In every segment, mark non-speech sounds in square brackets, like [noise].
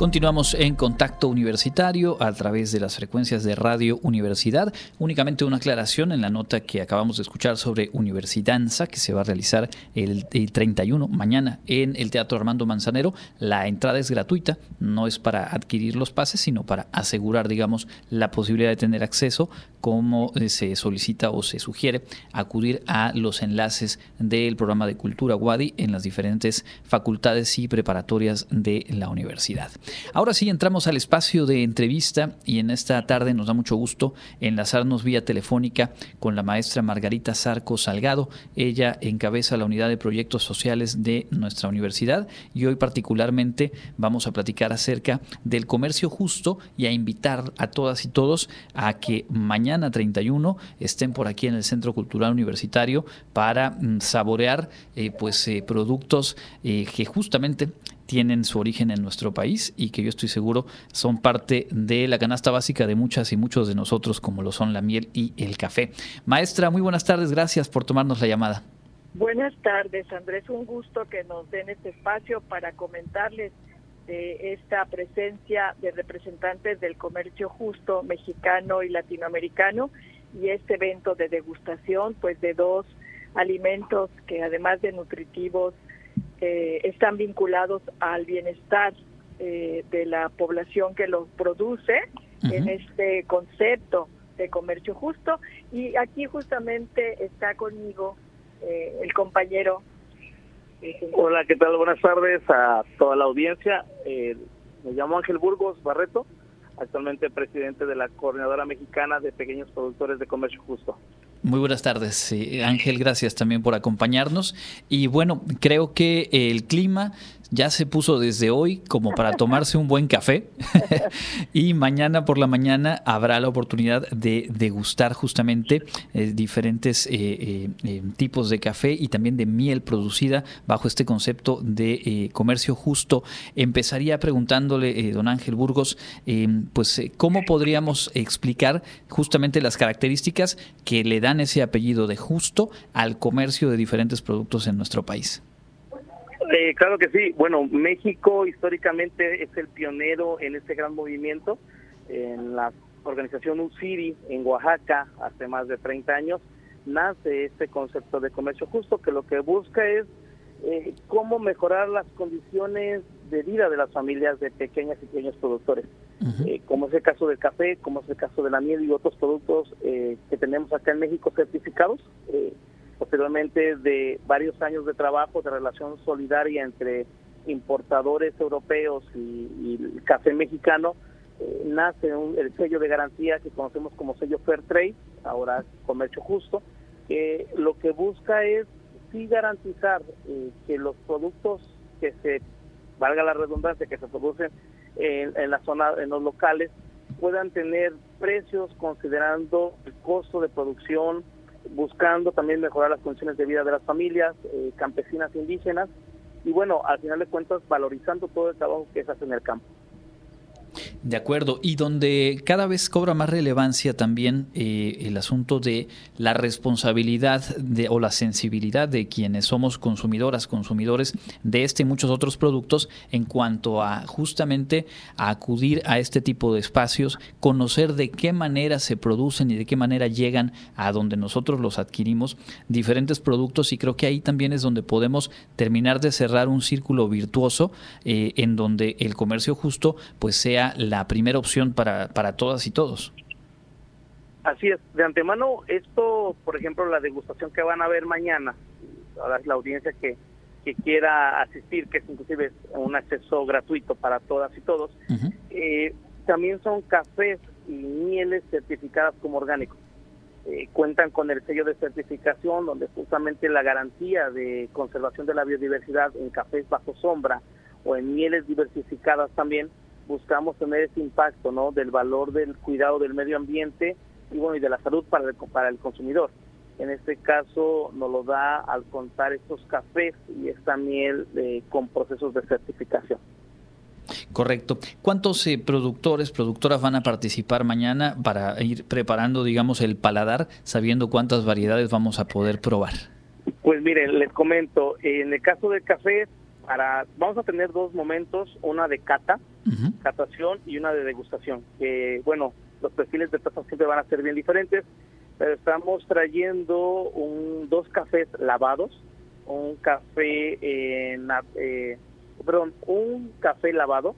Continuamos en contacto universitario a través de las frecuencias de Radio Universidad. Únicamente una aclaración en la nota que acabamos de escuchar sobre Universidanza, que se va a realizar el, 31, mañana, en el Teatro Armando Manzanero. La entrada es gratuita, no es para adquirir los pases, sino para asegurar, digamos, la posibilidad de tener acceso, como eh, se solicita o se sugiere, acudir a los enlaces del programa de Cultura Wadi en las diferentes facultades y preparatorias de la universidad. Ahora sí, entramos al espacio de entrevista y en esta tarde nos da mucho gusto enlazarnos vía telefónica con la maestra Margarita Zarco Salgado. Ella encabeza la unidad de proyectos sociales de nuestra universidad y hoy particularmente vamos a platicar acerca del comercio justo y a invitar a todas y todos a que mañana 31 estén por aquí en el Centro Cultural Universitario para mm, saborear eh, pues eh, productos eh, que justamente tienen su origen en nuestro país y que yo estoy seguro son parte de la canasta básica de muchas y muchos de nosotros, como lo son la miel y el café. Maestra, muy buenas tardes, gracias por tomarnos la llamada. Buenas tardes, Andrés, un gusto que nos den este espacio para comentarles de esta presencia de representantes del comercio justo mexicano y latinoamericano y este evento de degustación pues de dos alimentos que además de nutritivos eh, están vinculados al bienestar eh, de la población que los produce en este concepto de comercio justo. Y aquí justamente está conmigo eh, el compañero. Hola, ¿qué tal? Buenas tardes a toda la audiencia. me llamo Ángel Burgos Barreto, actualmente presidente de la Coordinadora Mexicana de Pequeños Productores de Comercio Justo. Muy buenas tardes, Ángel, gracias también por acompañarnos. Y bueno, creo que el clima ya se puso desde hoy como para tomarse un buen café [laughs] y mañana por la mañana habrá la oportunidad de degustar justamente eh, diferentes eh, eh, tipos de café y también de miel producida bajo este concepto de comercio justo. Empezaría preguntándole, don Ángel Burgos, pues cómo podríamos explicar justamente las características que le dan ese apellido de justo al comercio de diferentes productos en nuestro país. Eh, claro que sí. Bueno, México históricamente es el pionero en este gran movimiento. En la organización UCIRI en Oaxaca, hace más de 30 años, nace este concepto de comercio justo que lo que busca es eh, cómo mejorar las condiciones de vida de las familias de pequeñas y pequeños productores, eh, como es el caso del café, como es el caso de la miel y otros productos que tenemos acá en México certificados posteriormente de varios años de trabajo de relación solidaria entre importadores europeos y, el café mexicano, eh, nace el sello de garantía que conocemos como sello Fair Trade, ahora Comercio Justo, que lo que busca es sí garantizar eh, que los productos que se, valga la redundancia, que se producen en, en la zona, en los locales, puedan tener precios considerando el costo de producción, buscando también mejorar las condiciones de vida de las familias eh, campesinas e indígenas y bueno, al final de cuentas valorizando todo el trabajo que se hace en el campo. De acuerdo, y donde cada vez cobra más relevancia también eh, el asunto de la responsabilidad de, o la sensibilidad de quienes somos consumidoras, consumidores de este y muchos otros productos en cuanto a justamente a acudir a este tipo de espacios, conocer de qué manera se producen y de qué manera llegan a donde nosotros los adquirimos diferentes productos. Y creo que ahí también es donde podemos terminar de cerrar un círculo virtuoso eh, en donde el comercio justo pues sea la primera opción para, para todas y todos. Así es, de antemano, esto, por ejemplo, la degustación que van a ver mañana, la audiencia que, que quiera asistir, que es inclusive un acceso gratuito para todas y todos, eh, también son cafés y mieles certificadas como orgánicos. Eh, cuentan con el sello de certificación, donde justamente la garantía de conservación de la biodiversidad en cafés bajo sombra o en mieles diversificadas también buscamos tener ese impacto ¿no? del valor del cuidado del medio ambiente y bueno y de la salud para el, para el consumidor. En este caso nos lo da al contar estos cafés y esta miel eh, con procesos de certificación. Correcto. ¿Cuántos eh, productores, productoras van a participar mañana para ir preparando, digamos, el paladar, sabiendo cuántas variedades vamos a poder probar? Pues miren, les comento, en el caso del café para vamos a tener dos momentos, una de cata, catación y una de degustación. Que bueno, los perfiles de tazas siempre van a ser bien diferentes, pero estamos trayendo un, dos cafés lavados, un café eh, perdón, un café lavado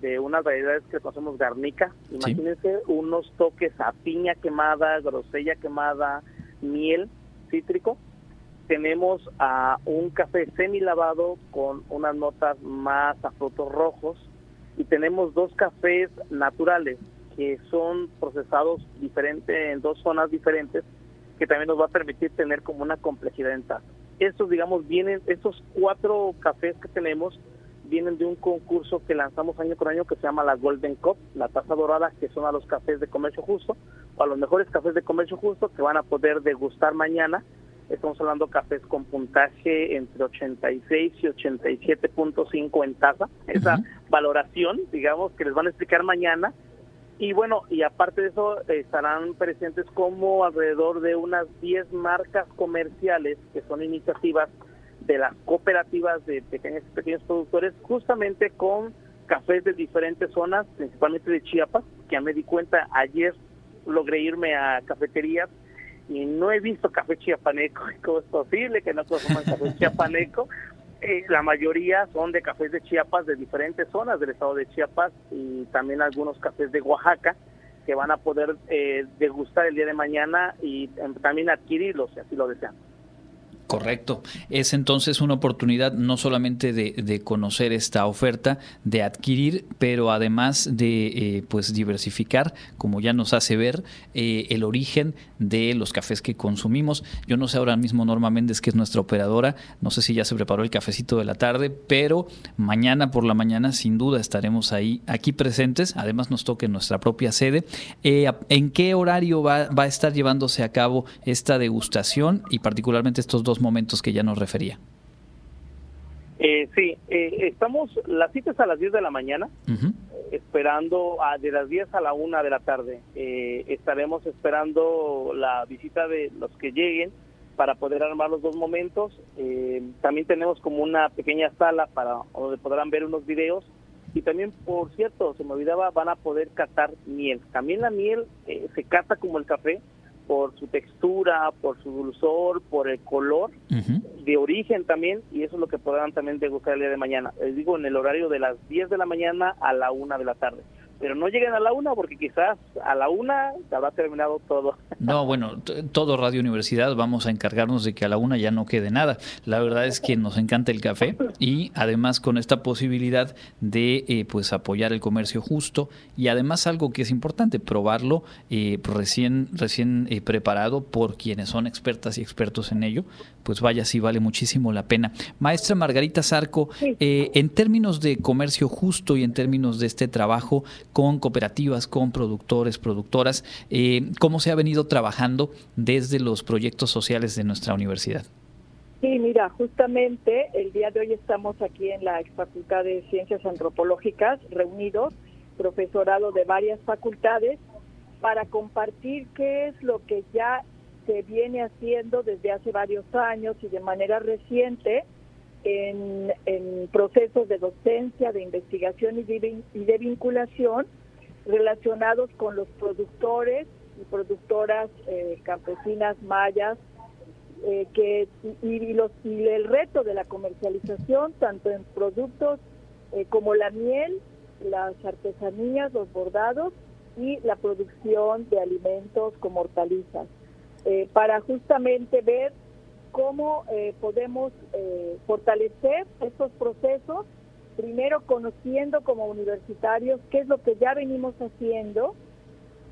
de unas variedades que conocemos garnica. Imagínense unos toques a piña quemada, grosella quemada, miel cítrico. Tenemos a un café semi lavado con unas notas más a frutos rojos y tenemos dos cafés naturales que son procesados diferente en dos zonas diferentes que también nos va a permitir tener como una complejidad en taza. Estos, digamos, vienen, estos cuatro cafés que tenemos vienen de un concurso que lanzamos año con año que se llama la Golden Cup, la taza dorada, que son a los cafés de comercio justo, o a los mejores cafés de comercio justo que van a poder degustar mañana. Estamos hablando de cafés con puntaje entre 86 y 87.5 en taza. Esa valoración, digamos, que les van a explicar mañana. Y bueno, y aparte de eso, estarán presentes como alrededor de unas 10 marcas comerciales que son iniciativas de las cooperativas de pequeños pequeños productores, justamente con cafés de diferentes zonas, principalmente de Chiapas, que ya me di cuenta ayer logré irme a cafeterías y no he visto café chiapaneco. [laughs] ¿Cómo es posible que no consuman café [laughs] chiapaneco? Eh, la mayoría son de cafés de Chiapas de diferentes zonas del estado de Chiapas y también algunos cafés de Oaxaca que van a poder eh, degustar el día de mañana y eh, también adquirirlos si así lo desean. Correcto. Es entonces una oportunidad no solamente de, conocer esta oferta, de adquirir, pero además de eh, pues diversificar, como ya nos hace ver, eh, el origen de los cafés que consumimos. Yo no sé ahora mismo Norma Méndez, que es nuestra operadora, no sé si ya se preparó el cafecito de la tarde, pero mañana por la mañana sin duda estaremos ahí, aquí presentes. Además nos toca en nuestra propia sede. Eh, ¿En qué horario va, va a estar llevándose a cabo esta degustación y particularmente estos dos momentos que ya nos refería. Eh, sí, eh, estamos, las citas a las 10 de la mañana, esperando a, de las 10 a la 1 de la tarde. Eh, estaremos esperando la visita de los que lleguen para poder armar los dos momentos. Eh, también tenemos como una pequeña sala para donde podrán ver unos videos. Y también, por cierto, se me olvidaba, van a poder catar miel. También la miel se cata como el café, por su textura, por su dulzor, por el color de origen también, y eso es lo que podrán también degustar el día de mañana. Les digo, en el horario de las 10 de la mañana a la 1 de la tarde pero no lleguen a la una porque quizás a la una ya habrá terminado todo. [laughs] No, bueno, todo Radio Universidad vamos a encargarnos de que a la una ya no quede nada. La verdad es que nos encanta el café y además con esta posibilidad de eh, pues apoyar el comercio justo y además algo que es importante, probarlo eh, recién, recién eh, preparado por quienes son expertas y expertos en ello, pues vaya, sí vale muchísimo la pena. Maestra Margarita Zarco, en términos de comercio justo y en términos de este trabajo, con cooperativas, con productores, productoras, eh, cómo se ha venido trabajando desde los proyectos sociales de nuestra universidad. Sí, mira, justamente el día de hoy estamos aquí en la Facultad de Ciencias Antropológicas reunidos, profesorado de varias facultades, para compartir qué es lo que ya se viene haciendo desde hace varios años y de manera reciente en, procesos de docencia, de investigación y de, vinculación relacionados con los productores y productoras eh, campesinas mayas eh, que y, los, y el reto de la comercialización tanto en productos eh, como la miel, las artesanías, los bordados y la producción de alimentos como hortalizas. Para justamente ver cómo eh, podemos eh, fortalecer estos procesos, primero conociendo como universitarios qué es lo que ya venimos haciendo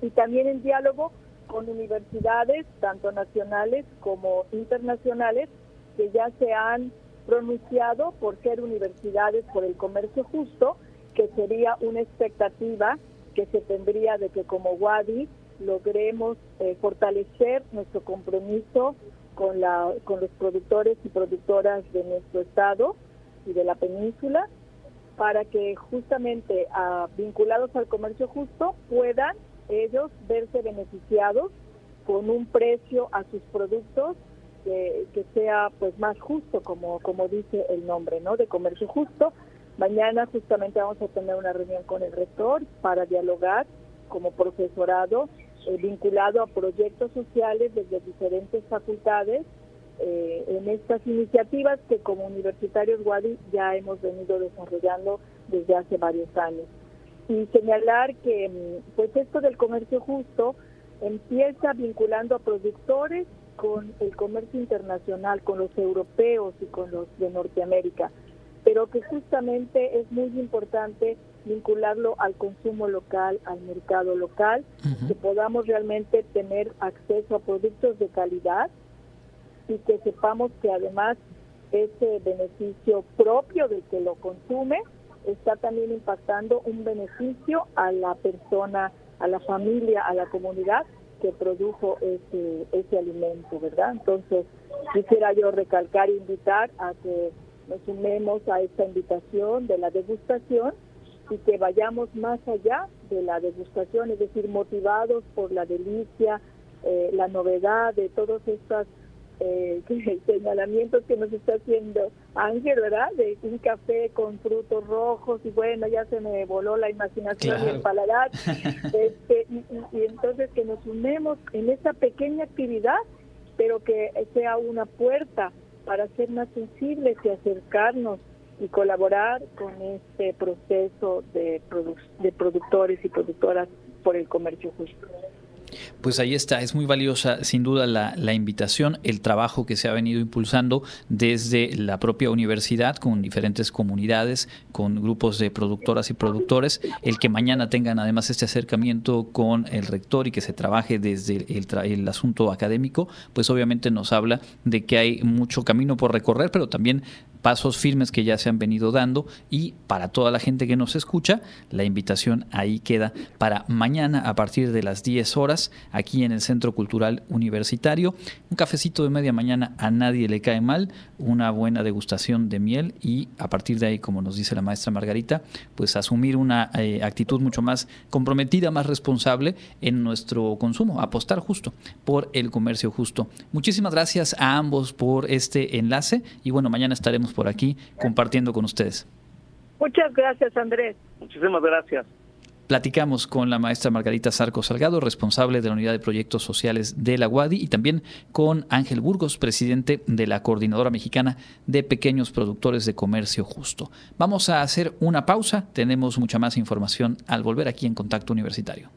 y también en diálogo con universidades, tanto nacionales como internacionales, que ya se han pronunciado por ser universidades por el comercio justo, que sería una expectativa que se tendría de que como WADI logremos eh, fortalecer nuestro compromiso con, la, con los productores y productoras de nuestro estado y de la península para que justamente ah, vinculados al comercio justo puedan ellos verse beneficiados con un precio a sus productos que, que, sea pues más justo, como, como dice el nombre, ¿no? De comercio justo. Mañana justamente vamos a tener una reunión con el rector para dialogar como profesorado eh, vinculado a proyectos sociales desde diferentes facultades eh, en estas iniciativas que como universitarios Wadi ya hemos venido desarrollando desde hace varios años. Y señalar que mm, pues esto del comercio justo empieza vinculando a productores con el comercio internacional, con los europeos y con los de Norteamérica, pero que justamente es muy importante vincularlo al consumo local, al mercado local, que podamos realmente tener acceso a productos de calidad y que sepamos que además ese beneficio propio del que lo consume está también impactando un beneficio a la persona, a la familia, a la comunidad que produjo ese, ese alimento, ¿verdad? Entonces, quisiera yo recalcar e invitar a que nos sumemos a esta invitación de la degustación y que vayamos más allá de la degustación, es decir, motivados por la delicia, eh, la novedad de todos estos eh, [laughs] señalamientos que nos está haciendo Ángel, ¿verdad? De un café con frutos rojos y bueno, ya se me voló la imaginación y el paladar. [laughs] Este, y, y entonces que nos unemos en esa pequeña actividad, pero que sea una puerta para ser más sensibles y acercarnos y colaborar con este proceso de, de productores y productoras por el comercio justo. Pues ahí está, es muy valiosa sin duda la, invitación, el trabajo que se ha venido impulsando desde la propia universidad con diferentes comunidades, con grupos de productoras y productores, el que mañana tengan además este acercamiento con el rector y que se trabaje desde el, el asunto académico, pues obviamente nos habla de que hay mucho camino por recorrer, pero también pasos firmes que ya se han venido dando. Y para toda la gente que nos escucha, la invitación ahí queda para mañana a partir de las 10 horas aquí en el Centro Cultural Universitario. Un cafecito de media mañana a nadie le cae mal, una buena degustación de miel y a partir de ahí, como nos dice la maestra Margarita, pues asumir una eh, actitud mucho más comprometida, más responsable en nuestro consumo, apostar justo por el comercio justo. Muchísimas gracias a ambos por este enlace y bueno, mañana estaremos por aquí compartiendo con ustedes. Muchas gracias, Andrés. Muchísimas gracias. Platicamos con la maestra Margarita Sarco Salgado, responsable de la Unidad de Proyectos Sociales de la UADI, y también con Ángel Burgos, presidente de la Coordinadora Mexicana de Pequeños Productores de Comercio Justo. Vamos a hacer una pausa, tenemos mucha más información al volver aquí en Contacto Universitario.